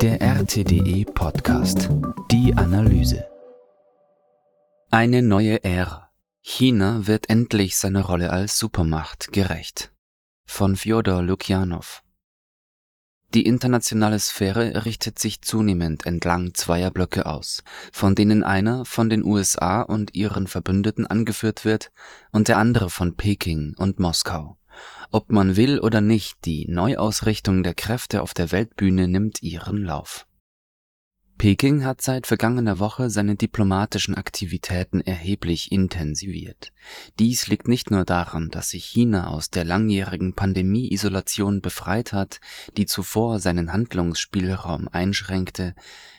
Der RTDE Podcast. Die Analyse. Eine neue Ära. China wird endlich seiner Rolle als Supermacht gerecht. Von Fjodor Lukjanov. Die internationale Sphäre richtet sich zunehmend entlang zweier Blöcke aus, von denen einer von den USA und ihren Verbündeten angeführt wird und der andere von Peking und Moskau. Ob man will oder nicht, die Neuausrichtung der Kräfte auf der Weltbühne nimmt ihren Lauf. Peking hat seit vergangener Woche seine diplomatischen Aktivitäten erheblich intensiviert. Dies liegt nicht nur daran, dass sich China aus der langjährigen Pandemie-Isolation befreit hat, die zuvor seinen Handlungsspielraum einschränkte.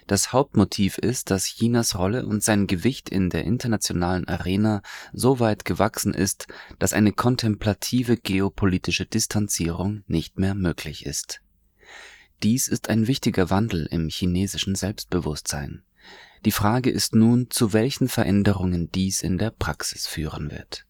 Das Hauptmotiv ist, dass Chinas Rolle und sein Gewicht in der internationalen Arena so weit gewachsen ist, dass eine kontemplative geopolitische Distanzierung nicht mehr möglich ist dies ist ein wichtiger Wandel im chinesischen Selbstbewusstsein. Die Frage ist nun, zu welchen Veränderungen dies in der Praxis führen wird.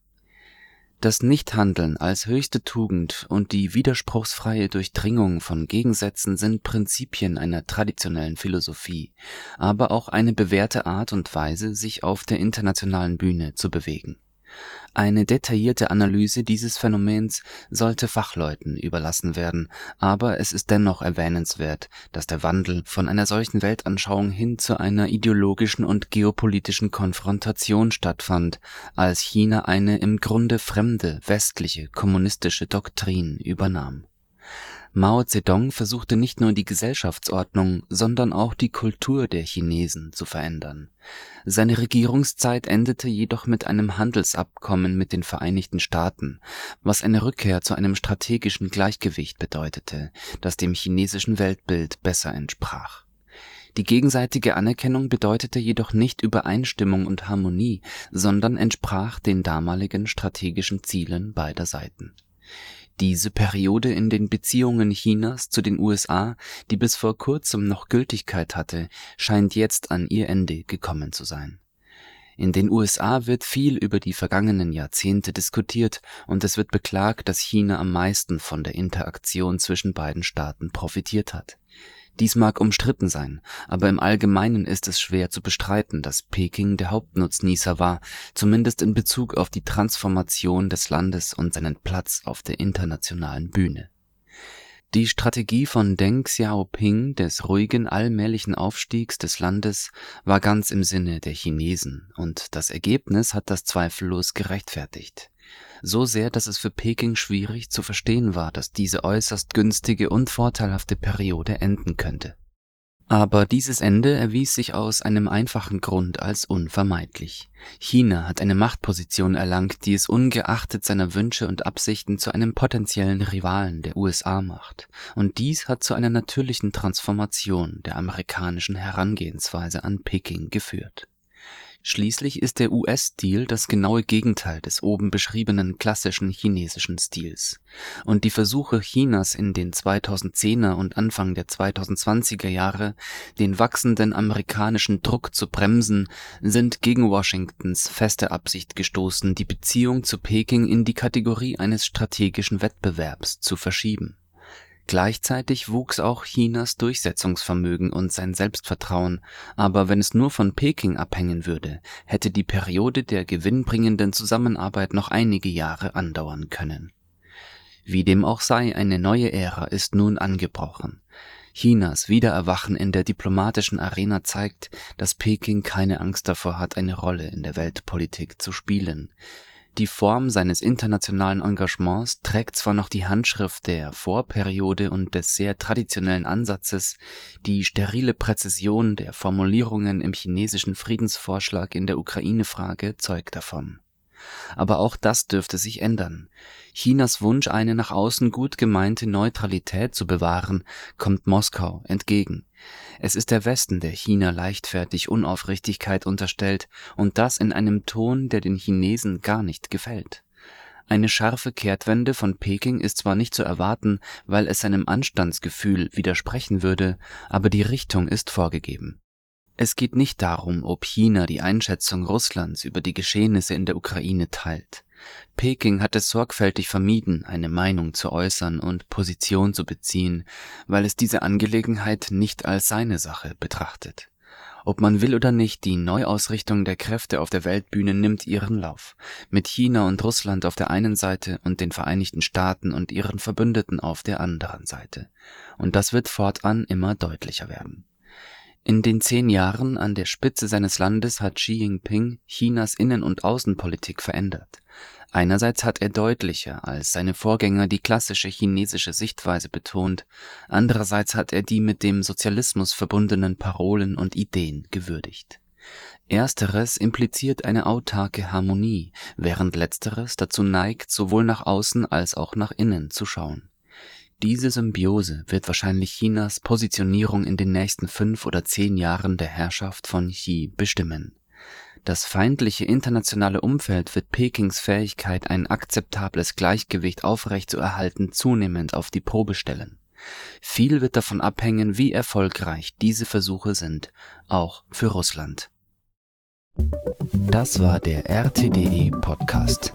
Das Nichthandeln als höchste Tugend und die widerspruchsfreie Durchdringung von Gegensätzen sind Prinzipien einer traditionellen Philosophie, aber auch eine bewährte Art und Weise, sich auf der internationalen Bühne zu bewegen eine detaillierte Analyse dieses Phänomens sollte Fachleuten überlassen werden, aber es ist dennoch erwähnenswert, dass der Wandel von einer solchen Weltanschauung hin zu einer ideologischen und geopolitischen Konfrontation stattfand, als China eine im Grunde fremde westliche kommunistische Doktrin übernahm Mao Zedong versuchte nicht nur die Gesellschaftsordnung, sondern auch die Kultur der Chinesen zu verändern. Seine Regierungszeit endete jedoch mit einem Handelsabkommen mit den Vereinigten Staaten, was eine Rückkehr zu einem strategischen Gleichgewicht bedeutete, das dem chinesischen Weltbild besser entsprach. Die gegenseitige Anerkennung bedeutete jedoch nicht Übereinstimmung und Harmonie, sondern entsprach den damaligen strategischen Zielen beider Seiten diese Periode in den Beziehungen Chinas zu den USA, die bis vor kurzem noch Gültigkeit hatte, scheint jetzt an ihr Ende gekommen zu sein. In den USA wird viel über die vergangenen Jahrzehnte diskutiert und es wird beklagt, dass China am meisten von der Interaktion zwischen beiden Staaten profitiert hat dies mag umstritten sein, aber im Allgemeinen ist es schwer zu bestreiten, dass Peking der Hauptnutznießer war, zumindest in Bezug auf die Transformation des Landes und seinen Platz auf der internationalen Bühne. Die Strategie von Deng Xiaoping des ruhigen allmählichen Aufstiegs des Landes war ganz im Sinne der Chinesen, und das Ergebnis hat das zweifellos gerechtfertigt so sehr, dass es für Peking schwierig zu verstehen war, dass diese äußerst günstige und vorteilhafte Periode enden könnte. Aber dieses Ende erwies sich aus einem einfachen Grund als unvermeidlich. China hat eine Machtposition erlangt, die es ungeachtet seiner Wünsche und Absichten zu einem potenziellen Rivalen der USA macht. Und dies hat zu einer natürlichen Transformation der amerikanischen Herangehensweise an Peking geführt. Schließlich ist der US-Stil das genaue Gegenteil des oben beschriebenen klassischen chinesischen Stils. Und die Versuche Chinas in den 2010er und Anfang der 2020er Jahre, den wachsenden amerikanischen Druck zu bremsen, sind gegen Washingtons feste Absicht gestoßen, die Beziehung zu Peking in die Kategorie eines strategischen Wettbewerbs zu verschieben Gleichzeitig wuchs auch Chinas Durchsetzungsvermögen und sein Selbstvertrauen, aber wenn es nur von Peking abhängen würde, hätte die Periode der gewinnbringenden Zusammenarbeit noch einige Jahre andauern können. Wie dem auch sei, eine neue Ära ist nun angebrochen. Chinas Wiedererwachen in der diplomatischen Arena zeigt, dass Peking keine Angst davor hat, eine Rolle in der Weltpolitik zu spielen. Die Form seines internationalen Engagements trägt zwar noch die Handschrift der Vorperiode und des sehr traditionellen Ansatzes, die sterile Präzision der Formulierungen im chinesischen Friedensvorschlag in der Ukraine-Frage zeugt davon aber auch das dürfte sich ändern. Chinas Wunsch, eine nach außen gut gemeinte Neutralität zu bewahren, kommt Moskau entgegen. Es ist der Westen, der China leichtfertig Unaufrichtigkeit unterstellt, und das in einem Ton, der den Chinesen gar nicht gefällt. Eine scharfe Kehrtwende von Peking ist zwar nicht zu erwarten, weil es seinem Anstandsgefühl widersprechen würde, aber die Richtung ist vorgegeben. Es geht nicht darum, ob China die Einschätzung Russlands über die Geschehnisse in der Ukraine teilt. Peking hat es sorgfältig vermieden, eine Meinung zu äußern und Position zu beziehen, weil es diese Angelegenheit nicht als seine Sache betrachtet. Ob man will oder nicht, die Neuausrichtung der Kräfte auf der Weltbühne nimmt ihren Lauf, mit China und Russland auf der einen Seite und den Vereinigten Staaten und ihren Verbündeten auf der anderen Seite. Und das wird fortan immer deutlicher werden. In den zehn Jahren an der Spitze seines Landes hat Xi Jinping Chinas Innen- und Außenpolitik verändert. Einerseits hat er deutlicher als seine Vorgänger die klassische chinesische Sichtweise betont, andererseits hat er die mit dem Sozialismus verbundenen Parolen und Ideen gewürdigt. Ersteres impliziert eine autarke Harmonie, während letzteres dazu neigt, sowohl nach außen als auch nach innen zu schauen. Diese Symbiose wird wahrscheinlich Chinas Positionierung in den nächsten fünf oder zehn Jahren der Herrschaft von Xi bestimmen. Das feindliche internationale Umfeld wird Pekings Fähigkeit, ein akzeptables Gleichgewicht aufrechtzuerhalten, zunehmend auf die Probe stellen. Viel wird davon abhängen, wie erfolgreich diese Versuche sind, auch für Russland. Das war der RTDE Podcast.